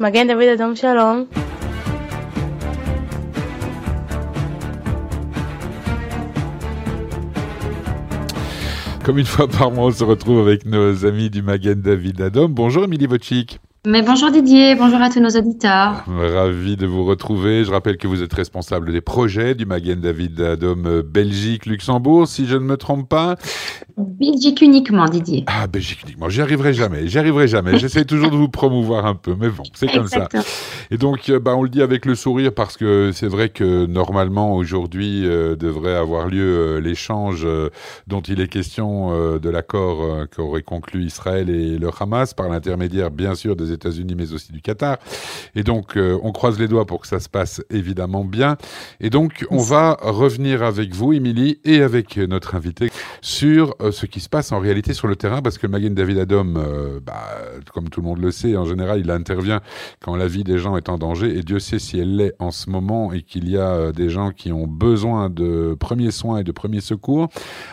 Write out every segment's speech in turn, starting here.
Magen David Adam Shalom. Comme une fois par mois, on se retrouve avec nos amis du Magen David Adam. Bonjour Émilie Wojcik. Mais bonjour Didier, bonjour à tous nos auditeurs. Ravi de vous retrouver. Je rappelle que vous êtes responsable des projets du Magen David Adom euh, Belgique, Luxembourg, si je ne me trompe pas. Belgique uniquement, Didier. Ah, Belgique uniquement. J'y arriverai jamais. J'y arriverai jamais. J'essaie toujours de vous promouvoir un peu, mais bon, c'est comme ça. Et donc, euh, bah, on le dit avec le sourire parce que c'est vrai que normalement, aujourd'hui, euh, devrait avoir lieu l'échange dont il est question de l'accord qu'aurait conclu Israël et le Hamas par l'intermédiaire, bien sûr, des États-Unis, mais aussi du Qatar. Et donc, euh, on croise les doigts pour que ça se passe évidemment bien. Et donc, on va revenir avec vous, Émilie, et avec notre invité sur euh, ce qui se passe en réalité sur le terrain, parce que Magen David Adom, euh, bah, comme tout le monde le sait, en général, il intervient quand la vie des gens est en danger, et Dieu sait si elle l'est en ce moment, et qu'il y a des gens qui ont besoin de premiers soins et de premiers secours.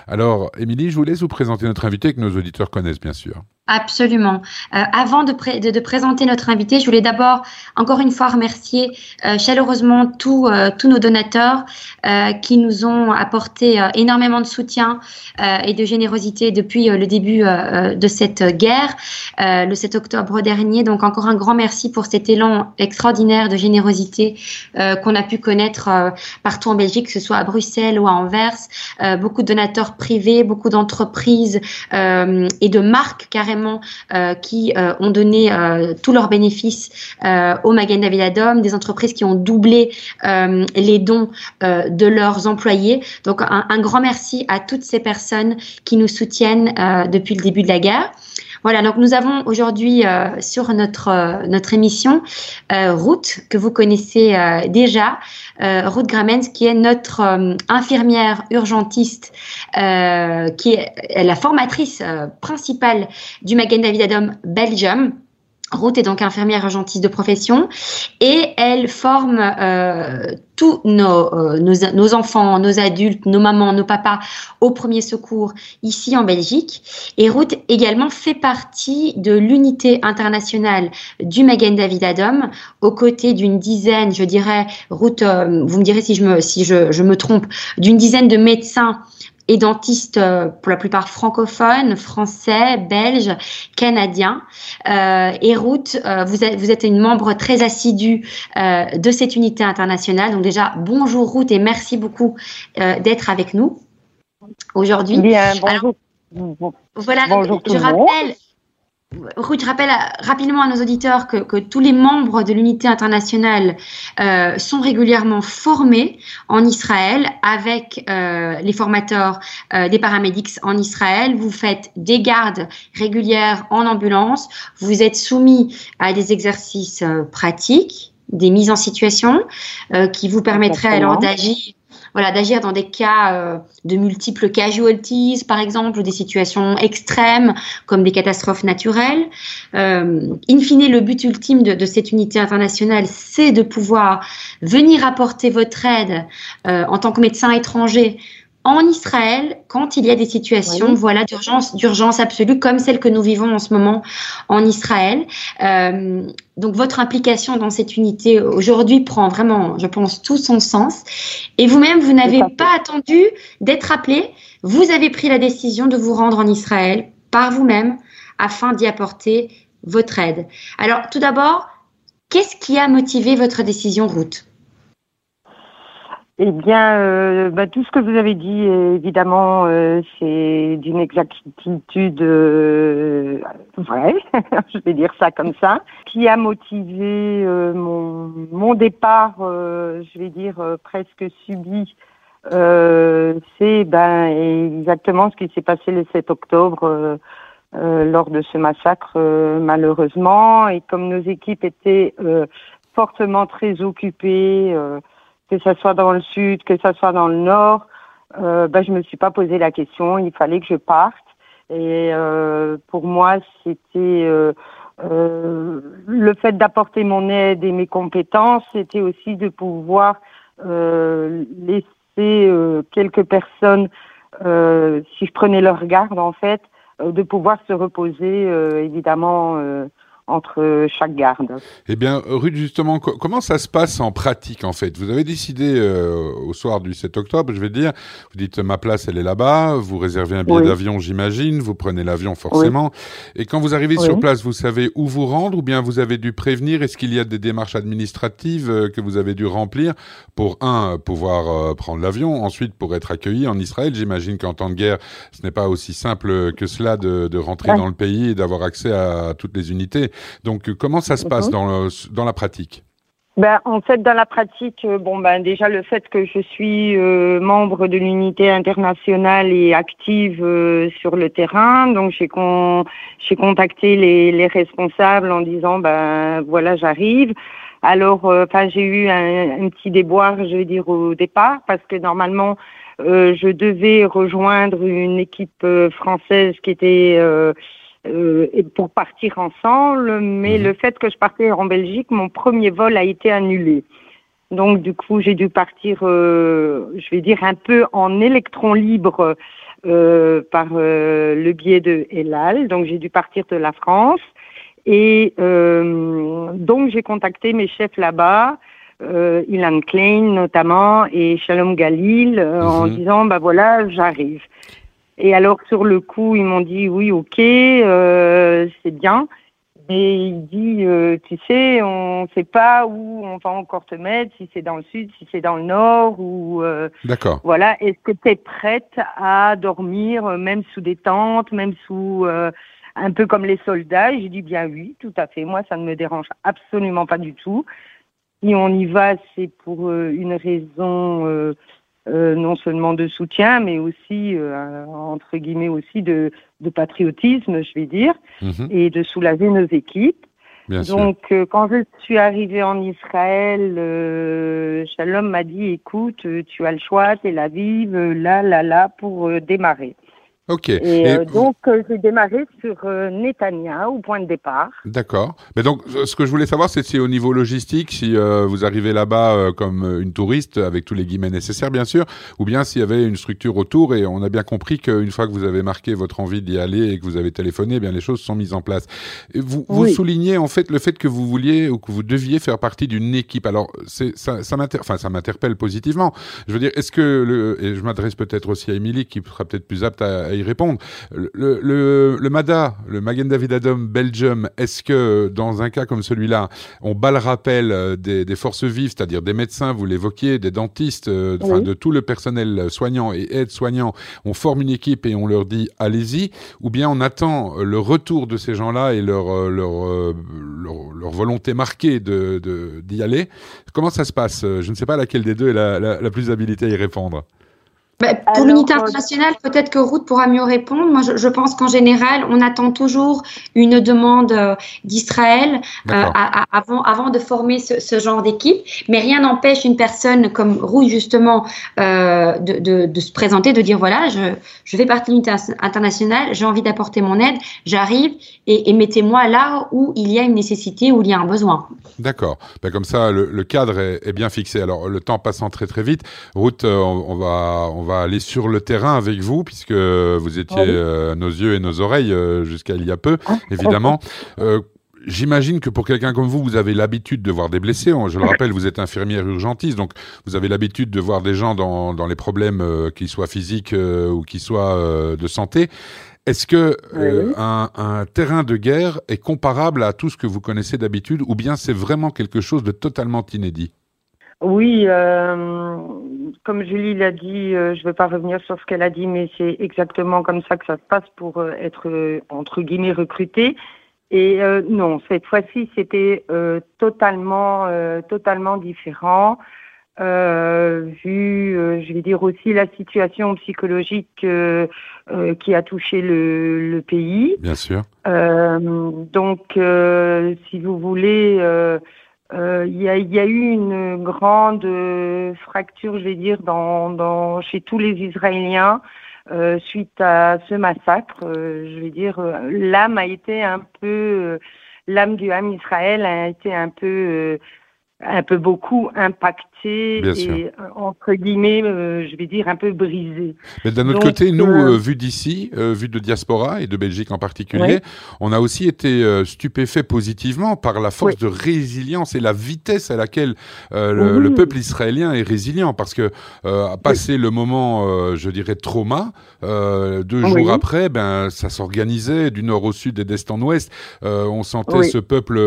Alors, Émilie, je vous laisse vous présenter notre invité que nos auditeurs connaissent, bien sûr. Absolument. Euh, avant de, de, présenter notre invité, je voulais d'abord encore une fois remercier euh, chaleureusement tous euh, tous nos donateurs qui nous ont apporté énormément de soutien et de générosité depuis le début de cette guerre, le 7 octobre dernier. Donc encore un grand merci pour cet élan extraordinaire de générosité qu'on a pu connaître partout en Belgique, que ce soit à Bruxelles ou à Anvers. beaucoup de donateurs privés, beaucoup d'entreprises et de marques carrément euh, qui euh, ont donné euh, tous leurs bénéfices au Magen David Adom, des entreprises qui ont doublé les dons de leurs employés. Donc un, grand merci à toutes ces personnes qui nous soutiennent depuis le début de la guerre. Voilà, donc nous avons aujourd'hui sur notre, notre émission Ruth, que vous connaissez déjà, Ruth Gramens, qui est notre infirmière urgentiste, qui est la formatrice principale du Magen David Adom Belgium. Ruth est donc infirmière urgentiste de profession et elle forme euh, tous euh, nos, enfants, nos adultes, nos mamans, nos papas au premier secours ici en Belgique. Et Ruth également fait partie de l'unité internationale du Magen David Adom aux côtés d'une dizaine, je dirais, Ruth, euh, vous me direz si je me, si je me trompe, d'une dizaine de médecins et dentistes euh, pour la plupart francophones, français, belges, canadiens. Euh, et Ruth, euh, vous, êtes, vous êtes une membre très assidue euh, de cette unité internationale. Donc déjà, bonjour Ruth et merci beaucoup euh, d'être avec nous aujourd'hui. Bien, bonjour. voilà, bonjour je rappelle, je rappelle rapidement à nos auditeurs que, tous les membres de l'unité internationale euh, sont régulièrement formés en Israël avec euh, les formateurs euh, des paramédics en Israël. Vous faites des gardes régulières en ambulance. Vous êtes soumis à des exercices pratiques, des mises en situation qui vous permettraient alors d'agir voilà, d'agir dans des cas euh, de multiples casualties, par exemple, ou des situations extrêmes comme des catastrophes naturelles. Euh, in fine, le but ultime de, cette unité internationale, c'est de pouvoir venir apporter votre aide euh, en tant que médecin étranger en Israël quand il y a des situations voilà d'urgence d'urgence absolue comme celle que nous vivons en ce moment en Israël. Euh, donc votre implication dans cette unité aujourd'hui prend vraiment, je pense, tout son sens. Et vous-même, vous, n'avez pas attendu d'être appelé. Vous avez pris la décision de vous rendre en Israël par vous-même afin d'y apporter votre aide. Alors tout d'abord, qu'est-ce qui a motivé votre décision, Ruth? Eh bien, euh, bah, tout ce que vous avez dit, évidemment, euh, c'est d'une exactitude euh, vraie, je vais dire ça comme ça, qui a motivé mon, mon départ, je vais dire presque subi. c'est ben exactement ce qui s'est passé le 7 octobre lors de ce massacre, malheureusement, et comme nos équipes étaient fortement très occupées que ce soit dans le sud, que ce soit dans le nord, euh, ben, je me suis pas posé la question. Il fallait que je parte. Et euh, pour moi, c'était euh, euh, le fait d'apporter mon aide et mes compétences, c'était aussi de pouvoir euh, laisser euh, quelques personnes, si je prenais leur garde en fait, de pouvoir se reposer évidemment en, entre chaque garde. Eh bien, Ruth, justement, comment ça se passe en pratique en fait? Vous avez décidé au soir du 7 octobre, je vais dire, vous dites ma place elle est là-bas, vous réservez un billet d'avion, j'imagine, vous prenez l'avion forcément, et quand vous arrivez sur place, vous savez où vous rendre ou bien vous avez dû prévenir? Est-ce qu'il y a des démarches administratives que vous avez dû remplir pour un pouvoir prendre l'avion, ensuite pour être accueilli en Israël? J'imagine qu'en temps de guerre, ce n'est pas aussi simple que cela de, de rentrer dans le pays et d'avoir accès à, toutes les unités. Donc, comment ça se passe mhm. dans, dans la pratique? Ben, en fait, dans la pratique, euh, bon, ben, déjà le fait que je suis euh, membre de l'unité internationale et active euh, sur le terrain, donc j'ai con, j'ai contacté les, les, responsables en disant, ben voilà, j'arrive. Alors, enfin, j'ai eu un, un, petit déboire, je veux dire, au départ, parce que normalement, euh, je devais rejoindre une équipe euh, française qui était euh, pour partir ensemble, mais mhm. le fait que je partais en Belgique, mon premier vol a été annulé. Donc du coup, j'ai dû partir, je vais dire un peu en électron libre par le biais de Elal. Donc j'ai dû partir de la France et donc j'ai contacté mes chefs là-bas euh, Ilan Klein notamment et Shalom Galil euh, en mhm. disant bah voilà j'arrive. Et alors sur le coup ils m'ont dit oui ok euh, c'est bien. Mais il dit, euh, tu sais, on ne sait pas où on va encore te mettre, si c'est dans le sud, si c'est dans le nord, ou euh, D'accord. voilà. Est-ce que tu es prête à dormir, euh, même sous des tentes, même sous un peu comme les soldats? Et j'ai dit bien oui, tout à fait. Moi, ça ne me dérange absolument pas du tout si on y va, c'est pour euh, une raison euh, euh, non seulement de soutien, mais aussi, entre guillemets, aussi de, patriotisme, je vais dire, mhm. et de soulager nos équipes. Donc, quand je suis arrivée en Israël, Shalom m'a dit, écoute, tu as le choix, Tel Aviv, là, là, là, pour démarrer. Ok. Et, euh, donc, euh, j'ai démarré sur euh, Netanya au point de départ. D'accord. Mais donc, ce que je voulais savoir, c'est si au niveau logistique, si vous arrivez là-bas comme une touriste, avec tous les guillemets nécessaires, bien sûr, ou bien s'il y avait une structure autour, et on a bien compris qu'une fois que vous avez marqué votre envie d'y aller et que vous avez téléphoné, eh bien les choses sont mises en place. Et vous, vous soulignez en fait le fait que vous vouliez ou que vous deviez faire partie d'une équipe. Alors, ça, ça m'interpelle positivement. Je veux dire, est-ce que, le, et je m'adresse peut-être aussi à Émilie, qui sera peut-être plus apte à y répondre. Le, le, le MADA, le Magen David Adom Belgium, est-ce que dans un cas comme celui-là, on bat le rappel euh, des, des forces vives, c'est-à-dire des médecins, vous l'évoquiez, des dentistes, euh, de tout le personnel soignant et aide-soignant, on forme une équipe et on leur dit allez-y, ou bien on attend le retour de ces gens-là et leur, euh, leur, leur, volonté marquée de, d'y aller? Comment ça se passe? Je ne sais pas laquelle des deux est la, la, la plus habilitée à y répondre. Bah, pour l'unité euh, internationale, peut-être que Ruth pourra mieux répondre. Moi, je, pense qu'en général, on attend toujours une demande euh, d'Israël euh, avant, avant de former ce, genre d'équipe. Mais rien n'empêche une personne comme Ruth, justement, de, de, se présenter, de dire voilà, je, je fais partie de l'unité internationale, j'ai envie d'apporter mon aide, j'arrive et, mettez-moi là où il y a une nécessité, où il y a un besoin. D'accord. Ben, comme ça, le, cadre est, bien fixé. Alors, le temps passant très très vite, Ruth, on, va on va aller sur le terrain avec vous, puisque vous étiez ah euh, nos yeux et nos oreilles euh, jusqu'à il y a peu, ah. évidemment. Euh, j'imagine que pour quelqu'un comme vous, vous avez l'habitude de voir des blessés. Je le rappelle, vous êtes infirmière urgentiste, donc vous avez l'habitude de voir des gens dans, dans les problèmes, qu'ils soient physiques ou qu'ils soient de santé. Est-ce que un, un, terrain de guerre est comparable à tout ce que vous connaissez d'habitude, ou bien c'est vraiment quelque chose de totalement inédit? Oui, euh, comme Julie l'a dit, euh, je ne vais pas revenir sur ce qu'elle a dit, mais c'est exactement comme ça que ça se passe pour euh, être entre guillemets recruté. Et non, cette fois-ci, c'était totalement, totalement différent. vu, je vais dire aussi la situation psychologique qui a touché le, le pays. Bien sûr. donc, si vous voulez euh, il y, a, y, a, eu une grande euh, fracture, je vais dire, dans, dans, chez tous les Israéliens euh, suite à ce massacre. Euh, je vais dire, l'âme a été un peu, l'âme du Ham Israël a été un peu un peu beaucoup impacté et entre guillemets, euh, je vais dire un peu brisé. Mais d'un autre côté, nous, euh, vu d'ici, euh, vu de diaspora et de Belgique en particulier, on a aussi été stupéfait positivement par la force de résilience et la vitesse à laquelle le, peuple israélien est résilient, parce que passer le moment, je dirais, trauma, deux jours après, ben ça s'organisait du nord au sud et d'est en ouest. on sentait ce peuple,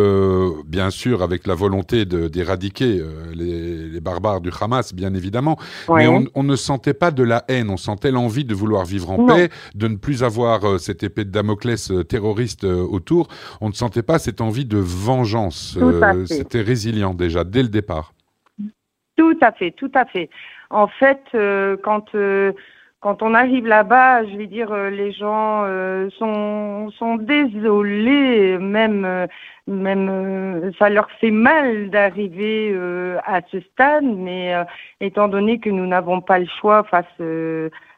bien sûr, avec la volonté de euh, les, barbares du Hamas, bien évidemment, mais on, ne sentait pas de la haine, on sentait l'envie de vouloir vivre en paix, de ne plus avoir euh, cette épée de Damoclès euh, terroriste autour. On ne sentait pas cette envie de vengeance. C'était résilient déjà dès le départ. Tout à fait, tout à fait. En fait, quand quand on arrive là-bas, je vais dire, les gens sont, sont désolés, même même euh, ça leur fait mal d'arriver euh, à ce stade, mais euh, étant donné que nous n'avons pas le choix face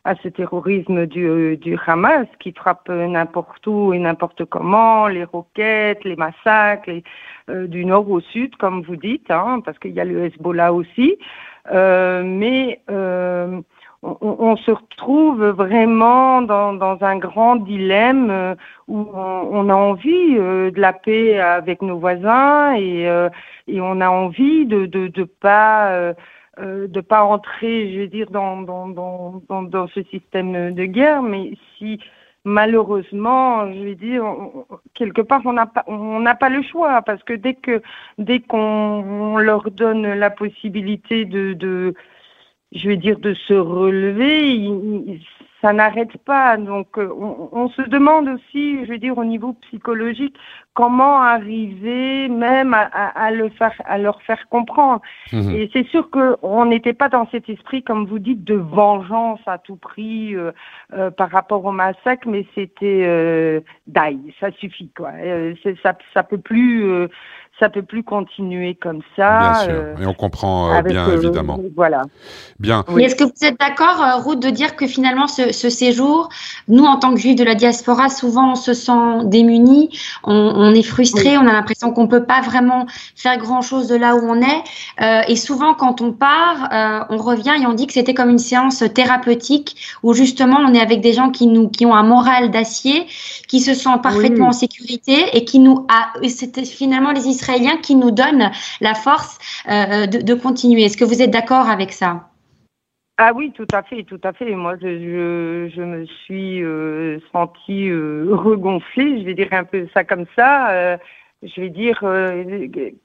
à ce terrorisme du, du Hamas qui frappe n'importe où et n'importe comment, les roquettes, les massacres, du nord au sud, comme vous dites, hein, parce qu'il y a le Hezbollah aussi, mais on, se retrouve vraiment dans, dans un grand dilemme euh, où on, a envie euh, de la paix avec nos voisins et, euh, et on a envie de de, de pas de pas entrer, je veux dire, dans dans, dans, dans, ce système de guerre, mais si malheureusement, je veux dire, quelque part, on n'a pas, on n'a pas le choix parce que dès que, dès qu'on leur donne la possibilité de, de, je vais dire, de se relever, ça n'arrête pas. Donc, euh, on, se demande aussi, je veux dire, au niveau psychologique, comment arriver même à, le faire, à leur faire comprendre. Mhm. Et c'est sûr qu'on n'était pas dans cet esprit, comme vous dites, de vengeance à tout prix euh, euh, par rapport au massacre, mais c'était euh, ça suffit quoi. ça, ça peut plus ça peut plus continuer comme ça. Bien sûr, euh, et on comprend euh, bien euh, évidemment. Voilà. Bien. Mais est-ce que vous êtes d'accord, Ruth, de dire que finalement ce, séjour, nous en tant que juifs de la diaspora, souvent on se sent démunis, on, est frustré, on a l'impression qu'on peut pas vraiment faire grand-chose de là où on est, et souvent quand on part, on revient et on dit que c'était comme une séance thérapeutique où justement on est avec des gens qui nous qui ont un moral d'acier, qui se sentent parfaitement en sécurité et qui nous a, c'était finalement les Israéliens qui nous donne la force euh, de, continuer. Est-ce que vous êtes d'accord avec ça? Ah oui, tout à fait, tout à fait. Moi, je, me suis euh, sentie euh, regonflée, je vais dire un peu ça comme ça. je vais dire,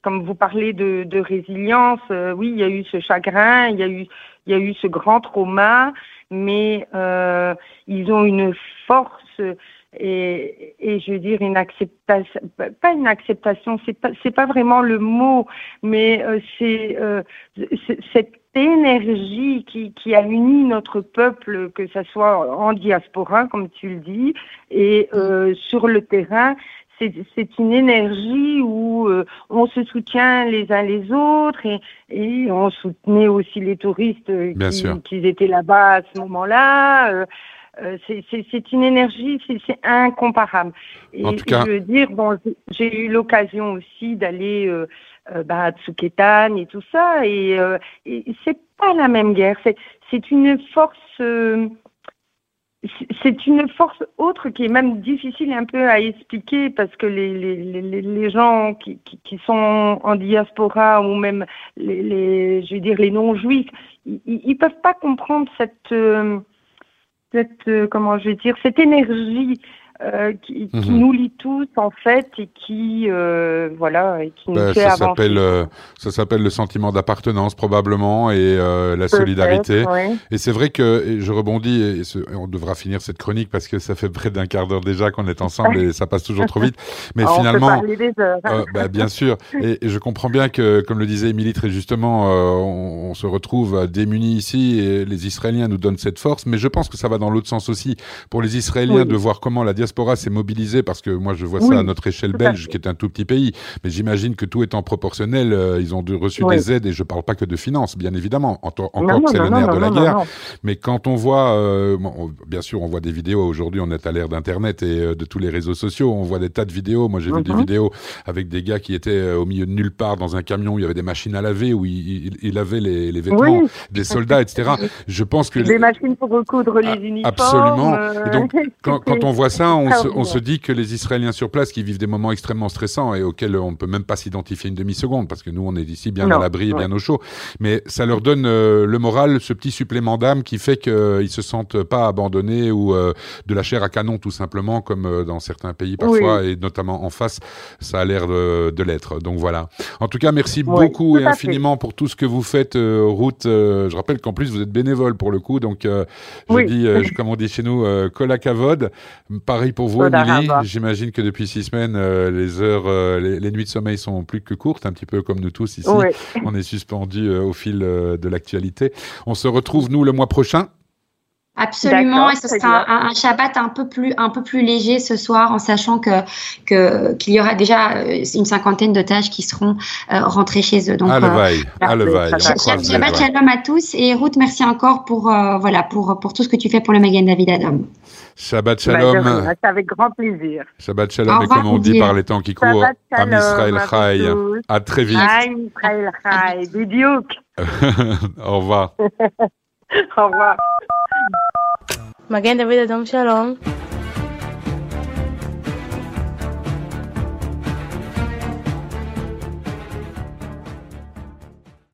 comme vous parlez de, de résilience, oui, il y a eu ce chagrin, il y a eu, il y a eu ce grand trauma, mais ils ont une force et, et je veux dire une acceptation, pas une acceptation, c'est pas c'est pas vraiment le mot, mais euh, c'est euh, cette énergie qui, qui a uni notre peuple, que ce soit en diaspora, comme tu le dis, et euh, sur le terrain, c'est une énergie où euh, on se soutient les uns les autres et, et on soutenait aussi les touristes qui, qui, étaient là-bas à ce moment-là. Euh, euh, c'est une énergie, c'est incomparable. Et je veux dire, bon, j'ai eu l'occasion aussi d'aller euh, euh, bah, à Tsuketan et tout ça, et, et c'est pas la même guerre. C'est une force. c'est une force autre qui est même difficile un peu à expliquer parce que les, les, les, les gens qui, qui, qui, sont en diaspora ou même les, les je veux dire les non-juifs, ils, ils peuvent pas comprendre cette cette, euh, comment je vais dire, cette énergie euh, qui, mhm. nous lie tous en fait et qui euh, voilà et qui nous ben, fait ça s'appelle ça s'appelle le sentiment d'appartenance probablement et la solidarité. et c'est vrai que je rebondis et, on devra finir cette chronique parce que ça fait près d'un quart d'heure déjà qu'on est ensemble et ça passe toujours trop vite. Mais on finalement peut des heures. bah, bien sûr. Et, je comprends bien que comme le disait Émilie très justement on, on, se retrouve démunis ici et les Israéliens nous donnent cette force mais je pense que ça va dans l'autre sens aussi. Pour les Israéliens de voir comment la diaspora s'est mobilisée parce que moi, je vois ça à notre échelle belge, qui est un tout petit pays. Mais j'imagine que tout étant proportionnel, euh, ils ont reçu des aides et je parle pas que de finances, bien évidemment. encore que c'est le nerf de la guerre. Mais quand on voit, euh, bien sûr, on voit des vidéos. Aujourd'hui, on est à l'ère d'Internet et euh, de tous les réseaux sociaux. On voit des tas de vidéos. Moi, j'ai vu des mhm. vidéos avec des gars qui étaient au milieu de nulle part dans un camion où il y avait des machines à laver, où ils il, il avait les, les vêtements des soldats, etc. Je pense que des machines pour recoudre les ah, uniformes. Absolument. Et donc, quand, quand, on voit ça, on se, on se, dit que les Israéliens sur place, qui vivent des moments extrêmement stressants et auxquels on ne peut même pas s'identifier une demi-seconde, parce que nous, on est ici bien à l'abri et bien au chaud, mais ça leur donne euh, le moral, ce petit supplément d'âme qui fait qu'ils ne se sentent pas abandonnés ou euh, de la chair à canon, tout simplement, comme euh, dans certains pays parfois, et notamment en face, ça a l'air de, de l'être. Donc voilà. En tout cas, merci beaucoup et infiniment pour tout ce que vous faites, Ruth. je rappelle qu'en plus, vous êtes bénévole pour le coup, donc je dis, comme on dit chez nous, Kolakavod. Pareil pour vous, Émilie. J'imagine que depuis six semaines, les heures, les, les, nuits de sommeil sont plus que courtes, un petit peu comme nous tous ici. On est suspendu au fil de l'actualité. On se retrouve, nous, le mois prochain. Absolument, et ce sera un, Shabbat un peu plus un peu plus léger ce soir, en sachant que qu'il y aura déjà euh, une cinquantaine d'otages qui seront euh, rentrés chez eux. Donc, levaille, à levaille. Shabbat shalom à tous et Ruth, merci encore pour euh, voilà pour pour tout ce que tu fais pour le Magen David Adam. Shabbat bah, shalom. Avec grand plaisir. Shabbat shalom, et comme on dit par les temps qui courent, Am Israël Chai. À très vite. Am Israël Chai, Bidiouk. Au revoir. Au revoir. מגן דוד אדום שלום.